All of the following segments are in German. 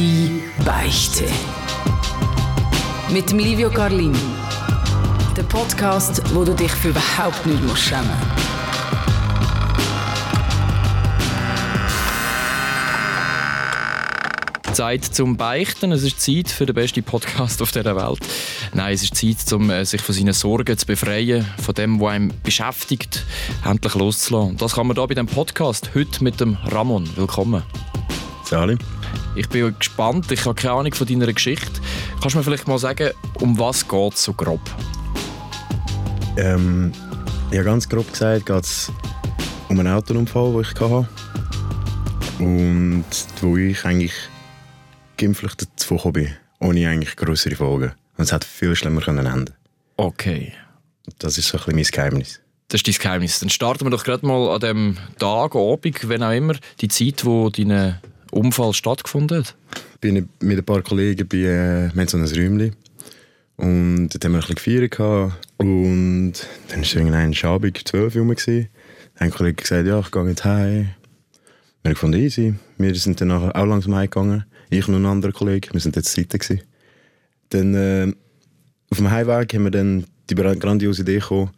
Die Beichte. Mit dem Livio Carlin. Der Podcast, wo du dich für überhaupt nicht musst schämen Zeit zum Beichten. Es ist Zeit für den besten Podcast auf dieser Welt. Nein, es ist Zeit, um äh, sich von seinen Sorgen zu befreien, von dem, was einem beschäftigt, endlich loszulassen. Und das kann man hier bei diesem Podcast heute mit dem Ramon. Willkommen. Salim. Ich bin gespannt. Ich habe keine Ahnung von deiner Geschichte. Kannst du mir vielleicht mal sagen, um was geht es so grob? Ähm, ja, ganz grob gesagt geht es um einen Autounfall, den ich hatte. Und wo ich eigentlich glimpflich davon gekommen bin, ohne eigentlich größere Folgen. Und es hätte viel schlimmer können enden Okay. Das ist so ein bisschen mein Geheimnis. Das ist dein Geheimnis. Dann starten wir doch gerade mal an dem Tag, Abend, wenn auch immer, die Zeit, wo dein Unfall stattgefunden hat. Ich bin mit ein paar Kollegen bei, äh, wir haben so ein Räumchen. Und dort haben wir ein bisschen gefeiert. gehabt. Und dann war irgendein Abend, 12 Uhr. Dann hat ein Kollege gesagt, ja, ich gehe jetzt heim. Wir haben gefunden, easy. Wir sind dann nachher auch langsam heimgegangen. Ich und ein anderer Kollege, wir sind jetzt Seite gewesen. Dann, äh, auf dem Heimweg haben wir dann die grandiose Idee bekommen,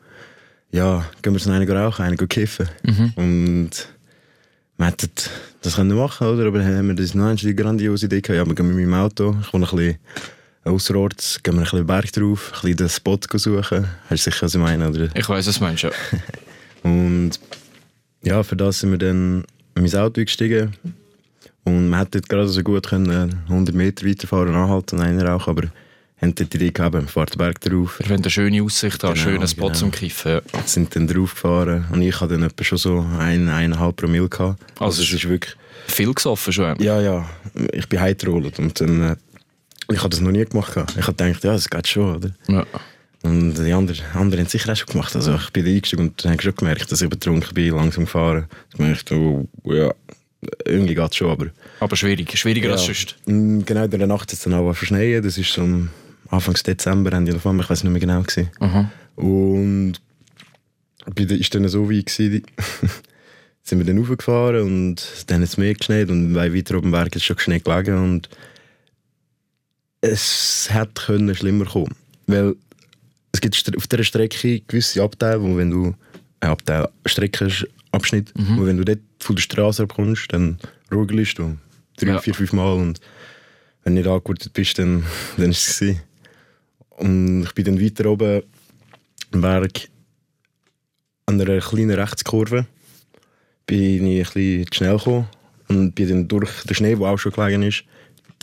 ja, gehen wir so einen rauchen, einen kiffen. Und wir hätten das können machen oder? Aber haben wir das noch die grandiose Idee gehabt, ja, wir gehen mit meinem Auto, ich wohne ein bisschen außerorts, gehen wir ein bisschen Berg drauf, ein bisschen den Spot suchen. Hast du sicher, was ich meine, oder? Ich weiß, was du meinst, ja. Und ja, für das sind wir dann in mein Auto gestiegen. Und man hätte gerade so gut können 100 Meter weiterfahren, anhalten und einen rauchen, aber haben dort die Idee gehabt, den Berg drauf. Wir wollen eine schöne Aussicht haben, Genau, schönen Spot genau. zum Kiffen. Ja. Sind dann drauf gefahren und ich hatte dann etwa schon so ein, eineinhalb Promille gehabt. Also Also es ist wirklich, Viel gesoffen schon. ja, ja, ich bin heimgerollt und dann, äh, ich habe das noch nie gemacht. gehabt. Ich habe gedacht, ja, das geht schon, oder? Ja. Und die anderen, anderen haben es sicher auch schon gemacht. Also ich bin da eingestiegen und habe schon gemerkt, dass ich betrunken bin, langsam gefahren. Ich merkte, oh, ja, irgendwie geht es schon, aber... Aber schwierig, schwieriger als Ja. sonst. Mm, Genau, in der Nacht hat es dann auch verschneien. Das ist so am Anfang Dezember, Ende November, ich weiß nicht mehr genau. Gewesen. Aha. Und bei der ist dann so wie gewesen, sind wir dann raufgefahren und dann hat es mehr geschneit und weil weiter oben Berg ist schon Schnee gelegen und es hätte können schlimmer kommen, weil es gibt auf dieser Strecke gewisse Abteile, wo wenn du ein Abteil Streckenabschnitt, wo wenn du dort von der Straße abkommst, dann rugelst du drei, Ja. vier, fünf Mal und wenn du nicht angegurtet bist, dann, dann ist es gewesen. Und ich bin dann weiter oben am Berg an einer kleinen Rechtskurve bin ich ein bisschen zu schnell gekommen und bin dann durch den Schnee, der auch schon gelegen ist,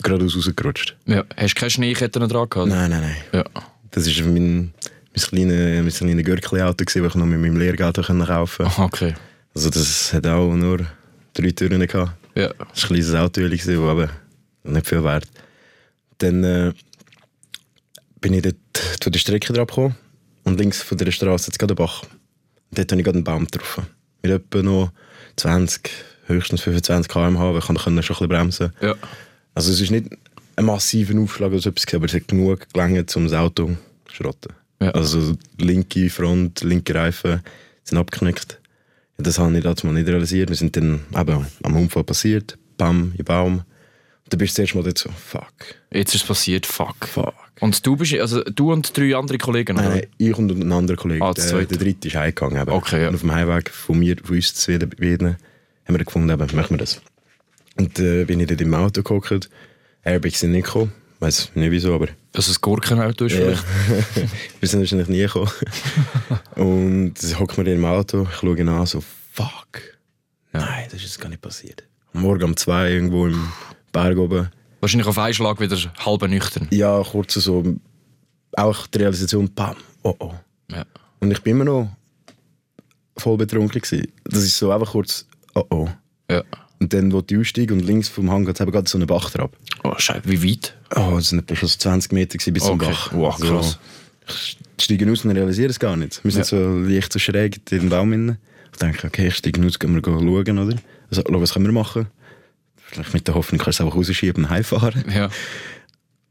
geradeaus rausgerutscht. Ja. Hast du keine Schneeketten dran gehabt? Nein, nein, nein. Ja. Das war mein, mein kleines, mein kleines Gürkli-Auto, das ich noch mit meinem Lehrgeld kaufen konnte. Aha, okay. Also das hat auch nur drei Türen gehabt. Ja. Das war ein kleines Auto, das aber nicht viel wert. Dann äh, bin ich dort zu der Strecke drauf gekommen und links von der Straße es gerade Bach. Und dort habe ich gerade einen Baum getroffen. Mit etwa noch 20, höchstens 25 km/h, weil ich schon ein bisschen bremsen. Ja. Also es ist nicht ein massiver Aufschlag oder so etwas, aber es hat genug gelangt, um das Auto zu schrotten. Ja. Also linke Front, linke Reifen sind abgeknickt. Das habe ich damals mal nicht realisiert. Wir sind dann eben am Unfall passiert, bam, im Baum. Dann bist du zuerst mal dort so, fuck, Jetzt ist es passiert, fuck. fuck. Und du bist, also du und drei andere Kollegen, oder? Nein, ich und ein anderer Kollege, Ah, der, der dritte ist heimgegangen. Eben. Okay, ja. Und auf dem Heimweg von mir, von uns zu Wien, haben wir gefunden, eben, machen wir das. Und äh, bin ich dort im Auto gehockt. Airbags sind nicht gekommen. Weiß nicht wieso, aber Also ein Gurkenauto ist Ja. vielleicht. wir sind wahrscheinlich nie gekommen. und dann hockt mir im Auto, ich schaue ihn an, so, fuck. Nein, das ist jetzt gar nicht passiert. Am Morgen um zwei irgendwo im Berg oben. Wahrscheinlich auf einen Schlag wieder halb nüchtern. Ja, kurz so, auch die Realisation, bam, oh oh. Ja. Und ich bin immer noch voll betrunken gewesen. Das ist so einfach kurz, oh oh. Ja. Und dann, wo die aussteigen und links vom Hang hat es gerade so einen Bach drauf. Oh, Scheiße, wie weit? Oh, das sind etwa schon so 20 Meter bis zum Okay. Bach. Wow, krass. ich steige aus und realisiere es gar nicht. Wir sind so leicht so schräg in den Baum rein. Ich denke, okay, ich steige aus, gehen wir schauen, oder? Also, was können wir machen? Vielleicht mit der Hoffnung, kannst du es einfach rausschieben und heimfahren. Ja.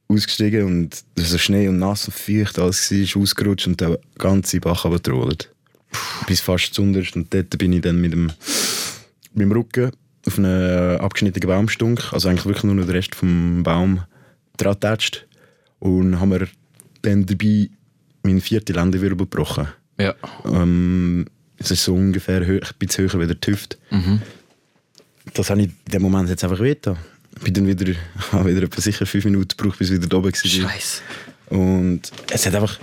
Ausgestiegen und so Schnee und nass und feucht, alles war, ist ausgerutscht und der ganze Bach runtergerollt. Bis fast zu unterst. Und dort bin ich dann mit dem, mit dem Rücken auf einen abgeschnittenen Baumstunk, also eigentlich wirklich nur noch den Rest vom Baum dran getatscht. Und haben wir dann dabei meinen vierten Lendenwirbel gebrochen. Ja. Ähm, es ist so ungefähr ein bisschen höher wie der Tüft. Das habe ich in dem Moment jetzt einfach wehgetan. Ich bin dann wieder, habe wieder etwa sicher fünf Minuten gebraucht, bis ich wieder da oben war. Scheiße. Und es hat einfach,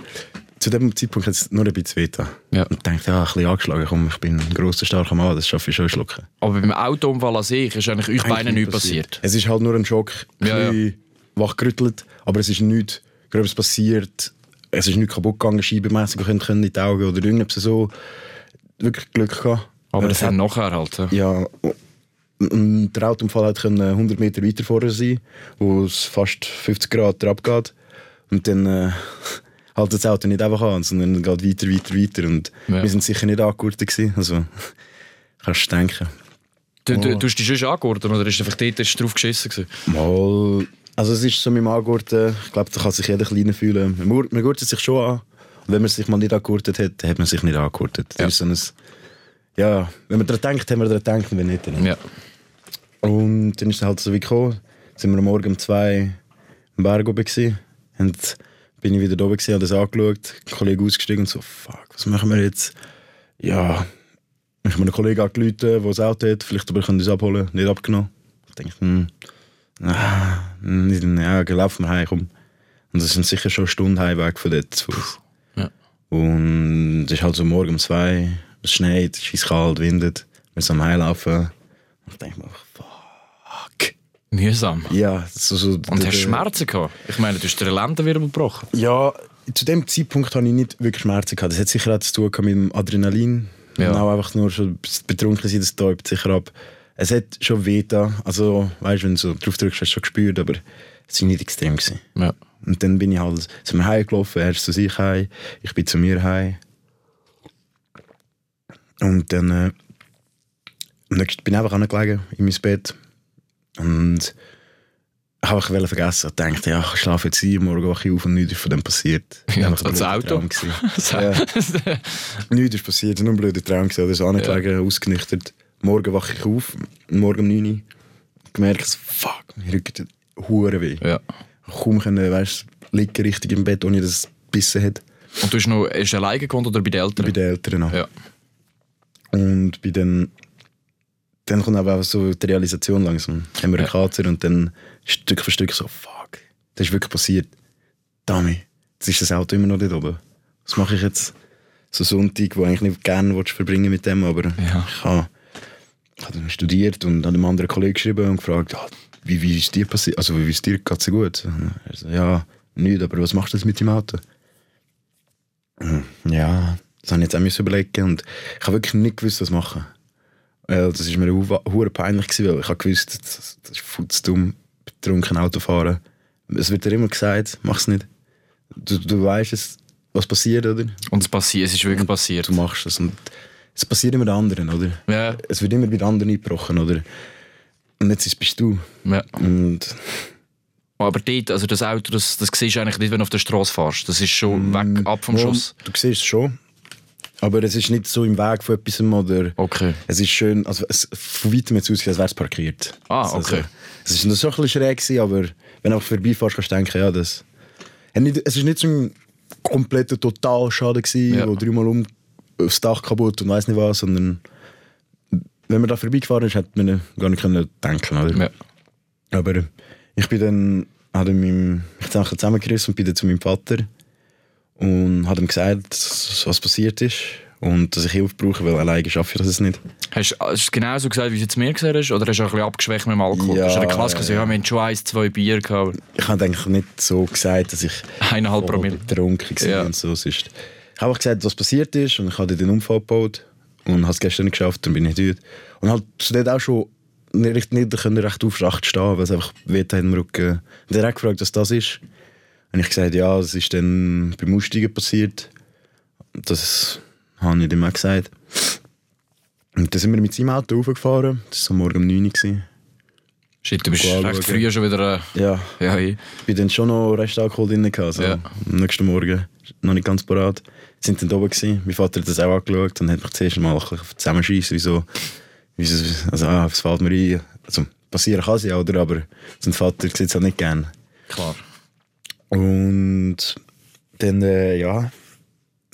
zu dem Zeitpunkt hat es nur ein bisschen wehgetan. Ja. Und ich dachte, ja, ein bisschen angeschlagen, komm, ich bin ein grosser, starker Mann, das schaffe ich schon schlucken. Aber beim Autounfall an sich ist eigentlich euch beiden nichts passiert. Es ist halt nur ein Schock, ein Ja, ja. bisschen wachgerüttelt, aber es ist nichts Gröbes passiert. Es ist nichts kaputt gegangen, scheibenmässig, wir können können in die Augen oder irgendetwas so. Wirklich Glück gehabt. Aber Äh, das hat nachher halt. ja. Der Autounfall hat können 100 Meter weiter vorne sein, wo es fast 50 Grad abgeht. Und dann äh, hält das Auto nicht einfach an, sondern geht weiter, weiter, weiter. Und Ja. wir sind sicher nicht angegurtet gewesen. Also, kannst du denken. Du, du, du hast dich schon angehört oder ist einfach dort ist drauf geschissen gewesen? Mal, also es ist so mit dem Angurten, ich glaube, da kann sich jeder Kleine fühlen. Man, man gurtet sich schon an. Und wenn man sich mal nicht angurtet hat, hat man sich nicht angurtet. Das Ja. ist so ein, ja, wenn man daran denkt, haben wir daran gedacht, wenn nicht, nicht. Ja. Und dann ist es halt so wie gekommen. Sind wir am Morgen um zwei am Berg oben gewesen. Und bin ich wieder da oben gewesen, habe das angeschaut, ein Kollege ausgestiegen und so, fuck, was machen wir jetzt? Ja, ich habe einen Kollegen angerufen, der das Auto hat, vielleicht aber können das abholen, nicht abgenommen. Ich denke, hm, ah, ja, laufen wir heim, komm. Und das sind sicher schon eine Stunde Heimweg von dort zu Fuß. Ja. Und es ist halt so morgen um zwei, es schneit, es ist kalt, windet, wir sind am Heimlaufen. Und ich denke mir, fuck. Mühsam. Ja, so, so, Und hast du Schmerzen gehabt? Ich meine, du hast den Lendenwirbel gebrochen. Ja, zu dem Zeitpunkt hatte ich nicht wirklich Schmerzen gehabt. Das hat sicher auch zu tun mit dem Adrenalin. Ja. Und auch einfach nur schon betrunken sein, das täubt sicher ab. Es hat schon weh getan. Also, weißt du, wenn du so drauf drückst, hast du schon gespürt, aber es war nicht extrem. Gewesen. Ja. Und dann bin ich halt zu mir heimgelaufen, er ist zu sich heim, ich bin zu mir heim. Und dann äh, am nächsten- bin ich einfach angelegen in mein Bett und habe ich vergessen und dachte, ja, ich schlafe jetzt ein, morgen wache ich auf und nichts ist von dem passiert. Ja, das blöder Auto. Ja. Nichts ist passiert, nur ein blöder Traum gewesen. Oder so angelegen, ausgenüchtert. Morgen wache ich auf, morgen um 9 Uhr, gemerkt, fuck, mir rückt hure weh ja. kaum können, weißt, liegen richtig im Bett, ohne dass es gebissen hat. Und du hast noch hast du alleine gewohnt oder bei den Eltern? Bei den Eltern noch. Ja. Und bei den, dann kommt aber auch so die Realisation langsam. Haben wir einen Ja. Kater und dann Stück für Stück so, fuck, das ist wirklich passiert. Dami, jetzt ist das Auto immer noch dort oben. Was mache ich jetzt? So Sonntag, wo eigentlich nicht gerne verbringen mit dem, aber Ja. ich habe habe dann studiert und habe einem anderen Kollegen geschrieben und gefragt, ja, wie, wie ist dir passiert? Also wie ist dir geht's dir gut? Er so, ja, nichts, aber was machst du jetzt mit dem Auto? Hm, Ja, das habe ich jetzt auch müssen überlegen und ich habe wirklich nicht gewusst, was machen. Äh, das war mir hu- hure peinlich, gewesen, weil ich habe gewusst, das, das ist futzdumm, betrunken Auto fahren. Es wird dir immer gesagt, mach's nicht. Du, du weißt es, was passiert, oder? Und es, passiert, es ist wirklich passiert. Du machst es und es passiert immer den anderen, oder? Ja. Es wird immer bei den anderen eingebrochen, oder? Und jetzt ist- bist du. ja. Und Aber dort, also das Auto, das, das siehst du eigentlich nicht, wenn du auf der Straße fährst. Das ist schon Mm, weg, ab vom ja, Schuss. Du siehst es schon. Aber es ist nicht so im Weg von etwas oder. Okay. Es ist schön, also es, von weitem jetzt aussieht, als wäre es parkiert. Ah, Also, okay. es ist noch so ein bisschen schräg, gewesen, aber wenn du einfach vorbeifährst, kannst du denken, ja, das. Es ist nicht so ein kompletter Totalschaden gewesen, Ja. wo dreimal um das Dach kaputt und weiß nicht was, sondern wenn man da vorbeigefahren ist, hätte man gar nicht können denken oder? Ja. Aber ich bin dann, habe meinem, ich habe zusammengerissen und bin dann zu meinem Vater und habe ihm gesagt, was passiert ist und dass ich Hilfe brauche, weil alleine schaffe ich das nicht. Hast du es genau so gesagt, wie du es mir gesagt hast? Oder hast du auch ein bisschen abgeschwächt mit dem Alkohol? Ja, hast du in der Klasse gesagt, ja. ja, wir haben schon eins, zwei Bier gehabt. Ich habe eigentlich nicht so gesagt, dass ich Eineinhalb Promille. betrunken war Ja. und so. Ich habe einfach gesagt, was passiert ist und ich habe den Unfall gebaut und habe es gestern nicht geschafft, dann bin ich dort. Und halt zu dort auch schon nicht, nicht recht aufrecht stehen, weil es einfach weht im Rücken. Und er hat gefragt, was das ist. Und ich gesagt, ja, das ist dann beim Aussteigen passiert. Das habe ich ihm auch gesagt. Und dann sind wir mit seinem Auto raufgefahren. Das war morgen um 9 Uhr. Shit, du bist recht anschauen. früh schon wieder... Äh, Ja, ja, ich. ich bin dann schon noch Restalkohol drin. Also Ja. Am nächsten Morgen noch nicht ganz parat. Sind dann da oben gewesen. Mein Vater hat das auch angeschaut und hat mich zuerst mal ein bisschen zusammenschießen, wieso Wieso, also, ah, es fällt mir ein. Also, passieren kann es ja, oder? Aber sein Vater sieht es halt nicht gerne. Klar. Und dann, äh, ja,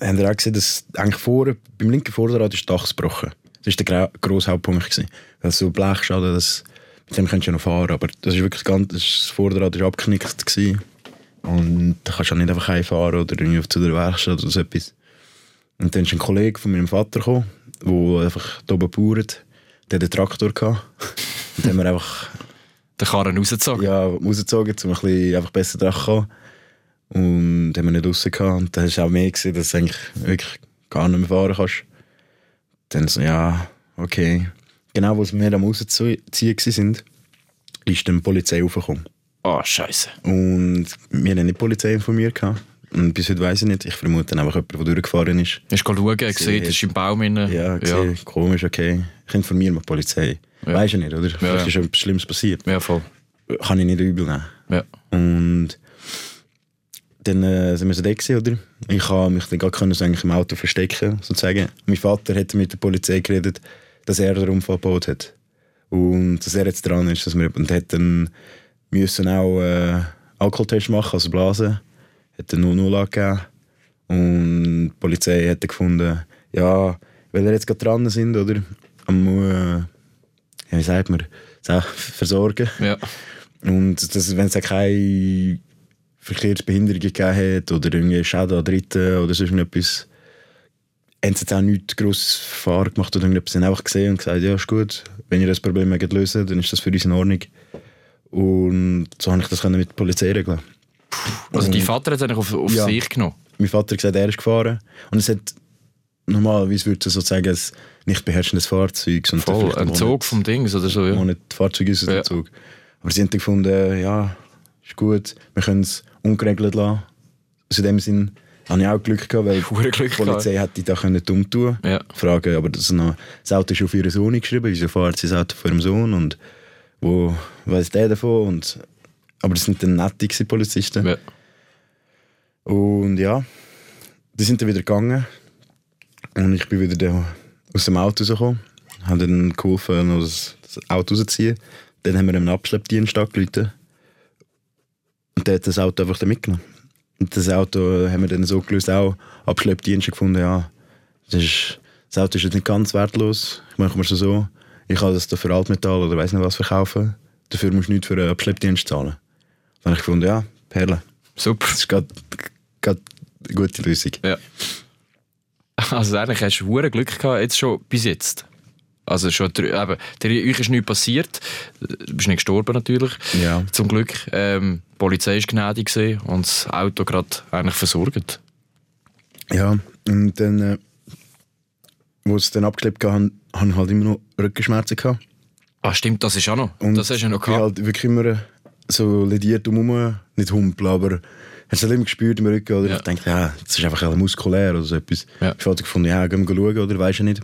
haben wir auch gesehen, dass eigentlich vor, beim linken Vorderrad ist das Dach gebrochen. Das war der grosse Hauptpunkt. Gewesen. Also Blechschaden, das, mit dem könntest du ja noch fahren, aber das ist wirklich ganz, das Vorderrad war abgeknickt. Gewesen. Und da kannst du auch nicht einfach heimfahren oder irgendwie zu der Werkstatt oder so etwas. Und dann ist ein Kollege von meinem Vater gekommen, der einfach hier oben bauert. Der hatte einen Traktor. Gehabt. Und dann haben wir einfach Den Karren rausgezogen. ja, rausgezogen, um ein bisschen einfach besser dran zu kommen. Und haben wir nicht raus gehabt. Und dann hast du auch mehr gesehen, dass du eigentlich wirklich gar nicht mehr fahren kannst. Dann so, ja, okay. Genau, als wir am rausziehen sind, ist dann die Polizei aufgekommen. Oh, Scheiße. Und wir haben nicht die Polizei informiert. Gehabt. Und bis heute weiss ich nicht. Ich vermute dann einfach jemand, der durchgefahren ist. Hast du schauen, gesehen, das ist im Baum drin. Ja, gesehen, komisch, okay. Ich informiere mal die Polizei. Ja. Weisst du nicht, oder? Vielleicht ja. ist etwas Schlimmes passiert. Ja, voll. Kann ich nicht übel nehmen. Ja. Und dann äh, sind wir so da gewesen, oder? Ich konnte mich dann gar können, so eigentlich im Auto verstecken, sozusagen. Mein Vater hat mit der Polizei geredet, dass er den Unfall gebaut hat. Und dass er jetzt dran ist. Dass wir, und hat dann müssen auch äh, Alkoholtest machen, also blasen. Hat dann 0-0 angegeben. Und die Polizei hat dann gefunden, ja, weil wir jetzt gerade dran sind, oder? Am, äh, ja, wie sagt man, versorgen. Ja. Und das, wenn es keine Verkehrsbehinderungen gegeben hat oder irgendwie Schäden an Dritten oder sonst etwas, haben sie jetzt auch nichts gross Fahr gemacht oder irgendetwas. Sie haben einfach gesehen und gesagt, ja, ist gut, wenn ihr das Problem mögt lösen dann ist das für uns in Ordnung. Und so habe ich das mit der Polizei regeln. Also dein Vater hat es eigentlich auf, auf Ja. sich genommen. Mein Vater hat gesagt, er ist gefahren. Und es hat normalerweise würde es sozusagen ein nicht beherrschendes Fahrzeug und Voll, ein Zug vom Dings oder so. Ja. das Fahrzeug ist es Ja. Zug. Aber sie haben dann gefunden, ja, ist gut, wir können es ungeregelt lassen. Also in dem Sinn habe ich auch Glück gehabt, weil Glück die Polizei hätte da können dumm tun Ja. Fragen, aber das, noch, das Auto ist auf ihren Sohn geschrieben, wieso fährt sie das Auto von ihrem Sohn und wo weiß der davon? Und, aber das sind dann nette Polizisten. Ja. Und ja, die sind dann wieder gegangen. Und ich bin wieder da aus dem Auto rausgekommen. Habe dann geholfen, das Auto rauszuziehen. Dann haben wir einen Abschleppdienst angerufen. Und der hat das Auto einfach dann mitgenommen. Und das Auto haben wir dann so gelöst, auch Abschleppdienste gefunden, ja, das, ist, das Auto ist jetzt nicht ganz wertlos. Ich mache mir schon so, ich kann das da für Altmetall oder weiß nicht was verkaufen. Dafür musst du nichts für einen Abschleppdienst zahlen. Dann habe ich gefunden, ja, Perle. Super. Das ist gerade eine gute Lösung. Ja. Also eigentlich hast du Glück gehabt, jetzt schon bis jetzt. Also schon, eben, der, euch ist nichts passiert. Du bist nicht gestorben natürlich, Ja. zum Glück. Ähm, die Polizei war gnädig gewesen und das Auto gerade eigentlich versorgt. Ja, und dann, äh, wo es dann abgeklebt hat, habe ich halt immer noch Rückenschmerzen gehabt. Ah stimmt, das ist auch noch. Und das hast du ja noch ich gehabt. halt wirklich immer so lediert umherum, nicht humpeln, aber hast du halt immer gespürt im Rücken, oder? Ja. Ich dachte, ja, das ist einfach ein muskulär oder so etwas. Ja. Ich habe gefunden, ja, gehen wir schauen, oder? Weisst du nicht.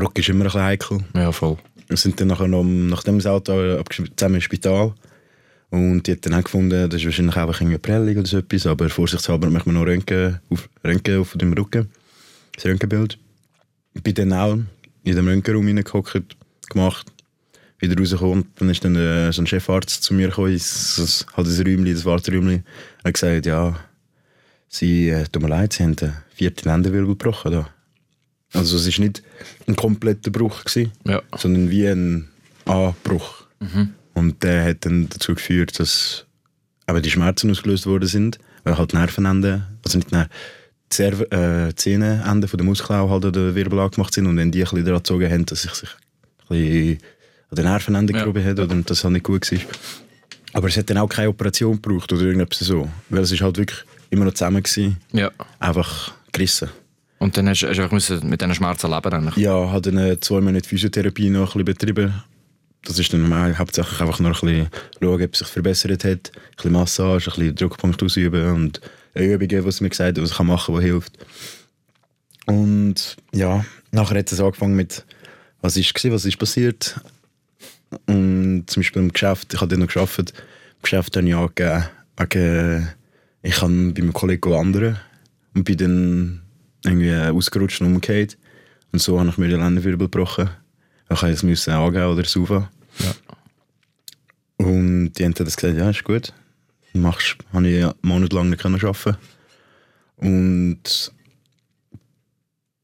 Rücken ist immer ein bisschen heikel. Ja, voll. Wir sind dann nachher noch, nachdem das Auto abgeschrieben zusammen ins Spital. Und die hat dann auch gefunden, das ist wahrscheinlich einfach eine Prellung oder so etwas, aber vorsichtshalber machen wir noch Röntgen auf, Röntgen auf dem Rücken. Das Röntgenbild. Ich bin dann auch in dem Röntgenraum reingehockt, gemacht, wieder rausgekommen. Dann ist dann äh, so ein Chefarzt zu mir gekommen, ins, das, halt das Räumchen, das Warteräumchen. Er hat gesagt, ja, sie, äh, tut mir leid, sie haben den vierten Lendenwirbel gebrochen da. Also es war nicht ein kompletter Bruch, gewesen, Ja. sondern wie ein Anbruch. Und der hat dann dazu geführt, dass eben die Schmerzen ausgelöst worden sind, weil halt Nervenenden, also nicht Ner die Serv- äh, Zähneenden von der Muskeln auch halt an der Wirbel angemacht sind und wenn die ein bisschen daran gezogen haben, dass sich sich ein bisschen an den Nervenenden Ja. gehoben hat oder das halt nicht gut war. Aber es hat dann auch keine Operation gebraucht oder irgendetwas so, weil es ist halt wirklich immer noch zusammen gewesen, Ja. einfach gerissen. Und dann hast du einfach mit diesen Schmerzen leben. Eigentlich. Ja, habe dann äh, zwei Monate Physiotherapie noch ein bisschen betrieben. Das ist dann hauptsächlich einfach nur ein bisschen schauen, ob es sich verbessert hat. Ein bisschen Massage, ein bisschen Druckpunkt ausüben und Übungen, was mir gesagt hat, was ich machen kann, die hilft. Und ja, nachher hat es angefangen mit, was ist gewesen, was ist passiert. Und zum Beispiel im Geschäft, ich habe dann noch gearbeitet, im Geschäft habe ich angegeben, ich kann bei meinem Kollegen wandern und bin dann irgendwie ausgerutscht und umgekehrt. Und so habe ich mir den Lendenwirbel gebrochen. Ich habe es müssen angeben oder saufen. Ja. Und die haben dann gesagt, ja, ist gut. Machst, habe ich monatelang nicht arbeiten. Und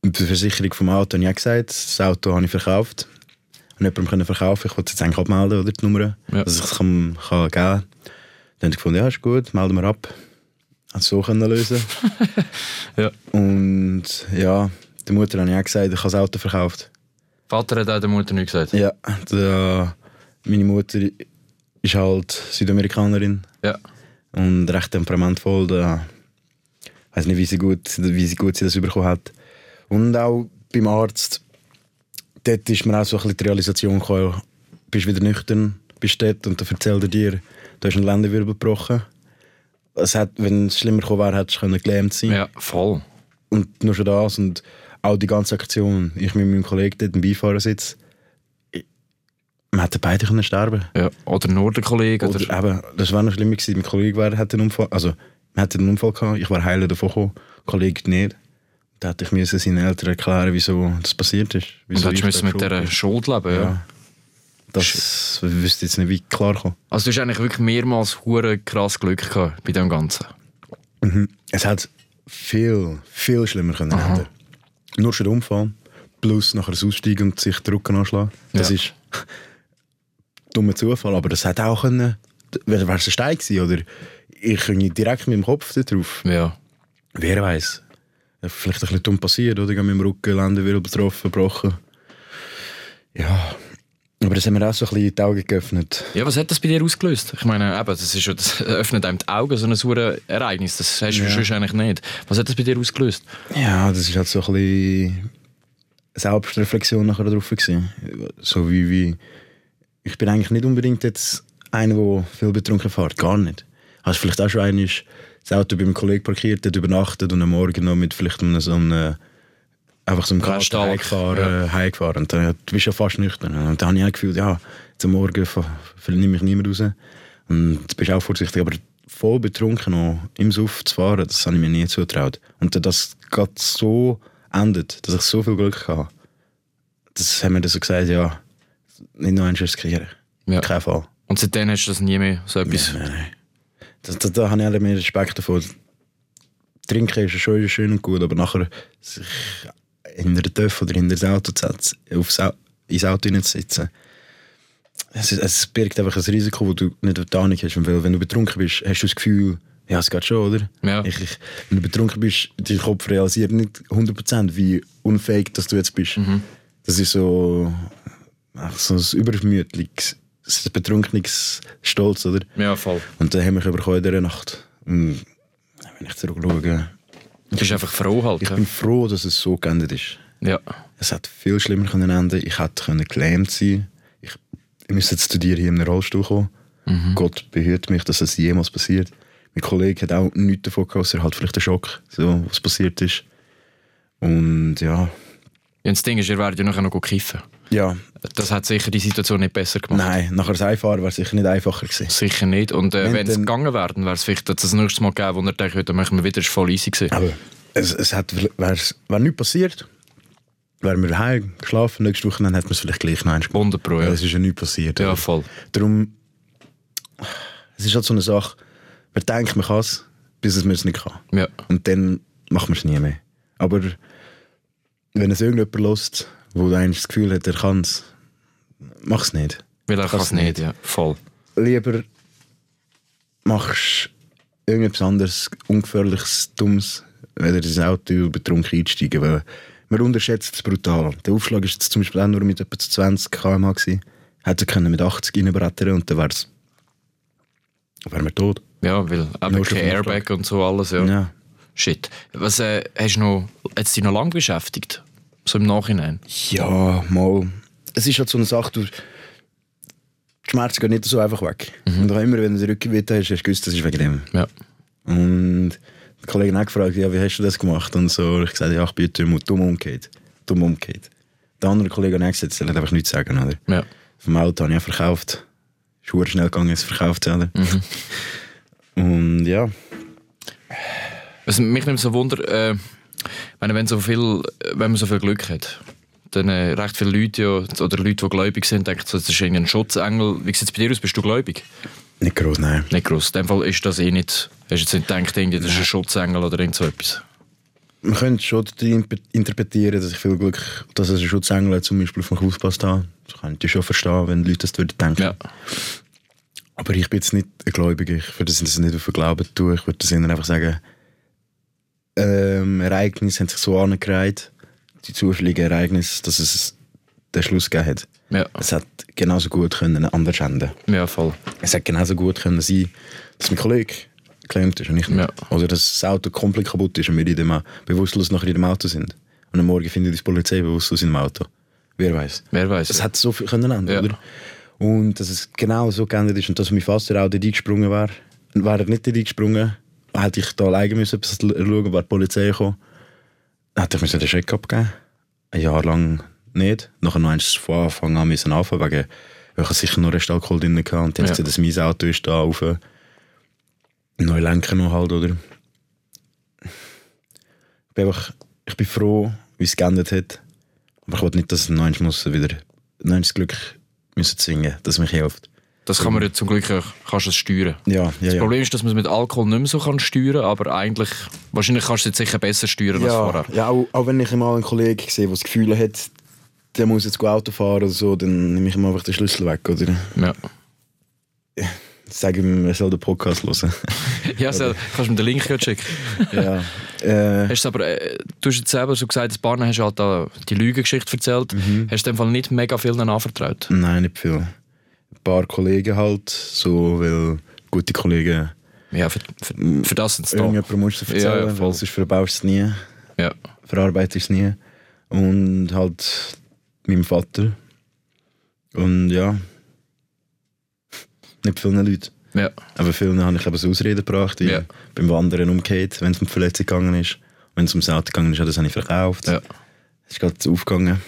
die Versicherung vom Auto habe ich auch gesagt, das Auto habe ich verkauft. Und jemandem können verkaufen. Ich wollte es jetzt eigentlich abmelden, oder, die Nummer, Ja. dass ich es kann, kann geben kann. Dann haben sie gefunden, ja, ist gut, melden wir ab. Hat so können lösen. Ja. Und ja, der Mutter habe ich auch gesagt, ich habe das Auto verkauft. Vater hat auch der Mutter nicht gesagt. Ja, der, meine Mutter ist halt Südamerikanerin Ja. und recht temperamentvoll. Da weiß nicht, wie sie gut, wie sie gut sie das bekommen hat. Und auch beim Arzt, dort ist mir auch so ein bisschen die Realisation gekommen, du bist wieder nüchtern, bist dort und dann erzählt er dir, du hast einen Lendenwirbel gebrochen. Es hat, wenn es schlimmer gekommen wäre, hättest du gelähmt sein Ja, voll. Und nur schon das und auch die ganze Aktion. Ich mit meinem Kollegen dort im Beifahrersitz. Wir hätten beide können sterben Ja. Oder nur der Kollege. Oder, oder, eben, das wäre noch schlimmer gewesen. Mein Kollege wäre, hat einen Unfall, also, wir hatten einen Unfall gehabt, ich war heiler davon gekommen, Kollege nicht. Da hätte ich müssen seinen Eltern erklären, wieso das passiert ist. und Wieso hättest ich müssen da mit dieser schuld leben. Ja. Ja. Das wüsste jetzt nicht, wie klar kommen. Also du hast eigentlich wirklich mehrmals hure krass Glück gehabt bei dem Ganzen. Es hat viel, viel schlimmer können enden. Nur schon der Unfall, plus nachher das Aussteigen und sich den Rücken anschlagen. Das Ja. ist dummer Zufall, aber das hätte auch können, wäre es ein Stein gewesen, oder ich könnte direkt mit dem Kopf da drauf. Ja. Wer weiß. Vielleicht ein bisschen dumm passiert, oder? Ich habe mit dem Rücken Lendenwirbel betroffen, gebrochen. Ja. Das haben wir auch so ein bisschen die Augen geöffnet. Ja, was hat das bei dir ausgelöst? Ich meine, eben, das, ist, das öffnet einem die Augen, so ein sauer Ereignis. Das hast du Ja. eigentlich nicht. Was hat das bei dir ausgelöst? Ja, das ist halt so ein bisschen Selbstreflexion nachher drauf gewesen. So wie, wie ich bin eigentlich nicht unbedingt jetzt einer, der viel betrunken fährt, gar nicht. Hast vielleicht auch schon einmal das Auto bei einem Kollegen parkiert, dort übernachtet und am Morgen noch mit vielleicht so einem einfach so einem Kater Restalk, heimgefahren, heimgefahren. Und dann, ja, du bist ja fast nüchtern. Und dann habe ich auch gefühlt, ja, am Morgen ver- vernehme ich niemand raus. Und du bist auch vorsichtig, aber voll betrunken noch im Suff zu fahren, das habe ich mir nie zugetraut. Und dass das gerade so endet, dass ich so viel Glück hatte, das haben wir dann so gesagt, ja, nicht noch riskieren. Ja. Kein Fall. Und seitdem hast du das nie mehr so etwas... Nein, nein. Da, da, da habe ich mehr Respekt davor. Trinken ist ja schon schön und gut, aber nachher sich hinter den Töpf oder hinter das Auto zu setzen, aufs Au ins Auto hineinzusitzen, es, es birgt einfach ein Risiko, das du nicht auf die Ahnung hast. Weil wenn du betrunken bist, hast du das Gefühl, ja, es geht schon, oder? Ja. Ich, ich, wenn du betrunken bist, dein Kopf realisiert nicht 100% wie unfähig dass du jetzt bist. Das ist so, ach, so ein übermütiges, ein betrunkenes Stolz, oder? Ja, voll. Und dann haben wir bekommen in dieser Nacht. Und wenn ich zurückschaue, Du bist einfach froh halt. ich ja. bin froh, dass es so geendet ist. Ja. Es hätte viel schlimmer können enden. Ich hätte können gelähmt sein. Ich, ich müsste jetzt zu dir hier in einen Rollstuhl kommen. Gott behüte mich, dass es jemals passiert. Mein Kollege hat auch nichts davon gehabt, außer halt vielleicht der Schock, so, was passiert ist. Und ja, Ja, das Ding ist, ihr werdet ja nachher noch kiffen. Ja, Das hat sicher die Situation nicht besser gemacht. nein, nachher das Einfahren wäre sicher nicht einfacher gewesen. Sicher nicht. Und äh, Wenn es dann- gegangen wäre, dann wäre es vielleicht das nächste Mal gegeben, wo er denkt, heute machen wir wieder, ist voll easy gewesen. Aber es, es hat, wäre wär nichts passiert, wären wir heim geschlafen, nächste Woche, dann hätten wir es vielleicht gleich noch eins gemacht. 100 Pro, ja. Es ist ja nichts passiert. Ja, voll. Darum, es ist halt so eine Sache, man denkt, man kann es, bis es man es nicht kann. Ja. Und dann macht man es nie mehr. Aber wenn es irgendjemand lässt, wo du eigentlich das Gefühl hat, er kann es, mach es nicht. Weil er kann es nicht, nicht. ja. Voll. Lieber machst du irgendetwas anderes, ungefährliches, dummes, weder ins Auto betrunken einsteigen, weil man unterschätzt es brutal. Der Aufschlag jetzt zum Beispiel auch nur mit etwa 20 km/h. Hätte er mit 80 reinbrettern und dann wär's wären wir tot. Ja, weil eben kein Airbag und so alles, ja. Ja. Shit. Was äh, hast du noch, hat dich noch lange beschäftigt? So im Nachhinein? Ja, mal. Es ist halt so eine Sache, du, die Schmerzen gehen nicht so einfach weg. Und auch immer, wenn du den Rücken weh hast, hast du gewusst, das ist wegen dem. Ja. Und der Kollege hat auch gefragt, ja, wie hast du das gemacht? Und so, ich gesagt, ja, ich bin dumm, dumm umgekehrt. Dumm umgekehrt. Der andere Kollege hat auch gesagt, er hat einfach nichts sagen, oder? Ja. Vom Auto habe ich auch verkauft. Ist schnell gegangen, es verkauft zu haben. Und ja, Was mich nimmt so Wunder, äh, wenn, wenn, so viel, wenn man so viel Glück hat, dann äh, recht viele Leute, ja, oder Leute, die gläubig sind, denken, das ist irgendwie ein Schutzengel. Wie sieht es bei dir aus? Bist du gläubig? Nicht groß, nein. Nicht groß. In dem Fall ist das eh nicht. Hast du jetzt nicht gedacht, irgendwie, das ist ein Schutzengel oder irgend so etwas? Man könnte schon interpretieren, dass ich viel Glück, dass es ein Schutzengel zum Beispiel auf dem Haus habe. Das könnte ich schon verstehen, wenn Leute das würden denken. Ja. Aber ich bin jetzt nicht ein Gläubiger. Ich würde das nicht auf den Glauben tun. Ich würde das ihnen einfach sagen, ähm, Ereignisse haben sich so angereiht, die zufälligen Ereignisse, dass es den Schluss gegeben hat. Ja. Es hat genauso gut können anders enden Ja, voll. Es hätte genauso gut können sein dass mein Kollege geklemmt ist und ich nicht. Ja. Oder dass das Auto komplett kaputt ist und wir in dem, bewusstlos nachher in dem Auto sind. Und am Morgen findet die Polizei bewusstlos in dem Auto. Wer weiß. Wer weiß. Es hat so viel können ändern, Ja. oder? Und dass es genau so geändert ist und dass mein Vater auch dort eingesprungen wäre. Und wäre er nicht dort eingesprungen, hätte ich da alleine müssen, bis schauen, war die Polizei gekommen. Hätte ich müssen den Check abgeben. Ein Jahr lang nicht. Nachher noch eins von Anfang an müssen anfangen, wegen, weil ich sicher noch Restalkohol drin hatte. Und die haben Ja. dass mein Auto ist da auf neu lenken noch halt, oder? Ich bin einfach, ich bin froh, wie es geändert hat. Aber ich will nicht, dass ich noch wieder, noch Glück müssen zwingen, dass es mich hilft. Das kann man ja zum Glück auch, kannst es steuern. Ja, ja, Das. Problem ist, dass man es mit Alkohol nicht mehr so kann steuern aber eigentlich, wahrscheinlich kannst du es jetzt sicher besser steuern als vorher. ja auch, auch wenn ich mal einen Kollegen sehe, der das Gefühl hat, der muss jetzt gut Auto fahren oder so, dann nehme ich ihm einfach den Schlüssel weg, oder? Ja. Sage ihm, er soll den Podcast hören. Ja, also, kannst du mir den Link schicken. ja. Äh, Hast du aber, äh, du hast jetzt selber so gesagt, das Barne hast du halt da die Lügengeschichte erzählt. Mhm. Hast du in dem Fall nicht mega vielen anvertraut? nein, nicht viel. Ein paar Kollegen halt, so, weil gute Kollegen Ja, für, für, für das sind es da. irgendjemand musst du Ja, erzählen, ja, weil voll. sonst verbaust du es nie, Ja. verarbeitest es nie. Und halt meinem Vater. Und ja, nicht vielen Leuten. Ja. Aber vielen habe ich eben so Ausreden gebracht. Ich Ja. Beim Wandern umgekehrt, wenn es um die Verletzung gegangen ist. Wenn es ums Auto gegangen ist, ja, das habe ich verkauft. Ja. Es ist gerade aufgegangen.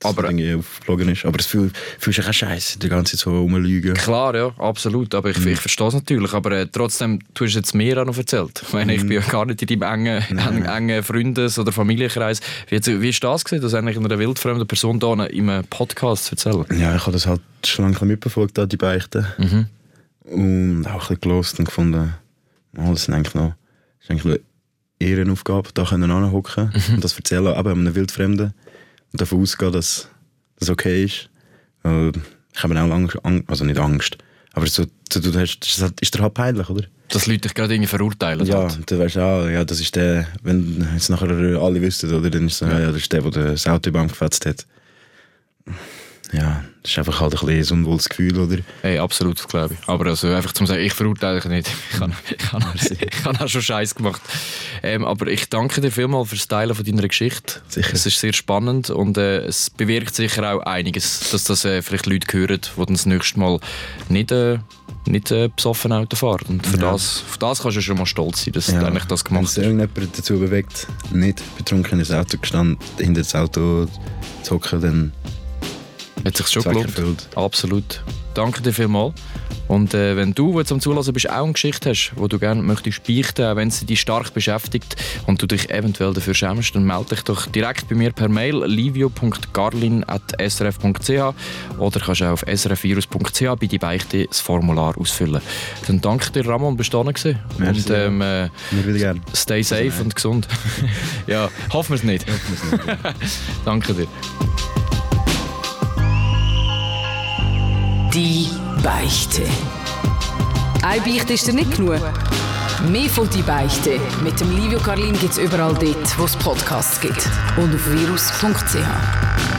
Dass Aber- irgendwie aufgeflogen ist. Aber es fühlt, fühlt sich auch scheiße, die ganze Zeit so rumlügen. Klar, ja, absolut. Aber ich, ich verstehe es natürlich. Aber äh, trotzdem, du hast jetzt mir auch noch erzählt. Ich meine, ich bin ja gar nicht in deinem engen, engen, engen Freundes- oder Familienkreis. Wie, jetzt- wie ist das gewesen, das eigentlich einer wildfremden Person da in einem Podcast zu erzählen? Ja, ich habe das halt schon lange mitverfolgt, da, die Beichten. Mhm. Und auch ein bisschen gelost und gefunden, oh, das, sind eigentlich noch, das ist eigentlich eine Ehrenaufgabe, da können Mhm. und das erzählen, aber einem Wildfremden. Davon ausgehen, dass das okay ist. Ich habe auch lange, Ang- also nicht Angst, aber so, so, du hast, das ist halt- ist dir halt peinlich, oder? Dass Leute dich gerade irgendwie verurteilen. Ja, halt. du weißt auch, ja, das ist der, wenn jetzt nachher alle wüssten, oder, dann ist es so, ja. das ist der, der das Auto beim gefetzt hat. Ja, das ist einfach halt ein ein unwohles Gefühl, oder? Hey, absolut, das glaube ich. Aber also einfach zum sagen, ich verurteile dich nicht. Ich habe ich habe ich habe auch schon Scheiß gemacht. Ähm, aber ich danke dir vielmals fürs Teilen von deiner Geschichte. Sicher. Es ist sehr spannend und äh, es bewirkt sicher auch einiges, dass das äh, vielleicht Leute hören, die dann das nächste Mal nicht, äh, nicht äh, besoffen Auto fahren. Und für Ja. das, auf das kannst du schon mal stolz sein, dass du eigentlich das Wenn gemacht hast. irgendjemand dazu bewegt, nicht betrunken ins Auto gestanden, hinter das Auto zu hocken, dann Hat sich schon gelohnt. erfüllt. Absolut. Danke dir vielmals. Und äh, wenn du, der am Zulassen bist, auch eine Geschichte hast, die du gerne möchtest beichten, auch wenn sie dich stark beschäftigt und du dich eventuell dafür schämst, dann melde dich doch direkt bei mir per Mail livio.garlin.srf.ch oder kannst auch auf srfvirus.ch bei die Beichte das Formular ausfüllen. Dann danke dir, Ramon, bist du. Merci. Und ähm, äh, mir wieder gerne. stay safe und gesund. ja, hoffen wir es nicht. danke dir. Die Beichte. Eine Beichte ist dir nicht genug. Mehr von «Die Beichte» mit dem Livio Carlin gibt es überall dort, wo es Podcasts gibt. Und auf virus.ch.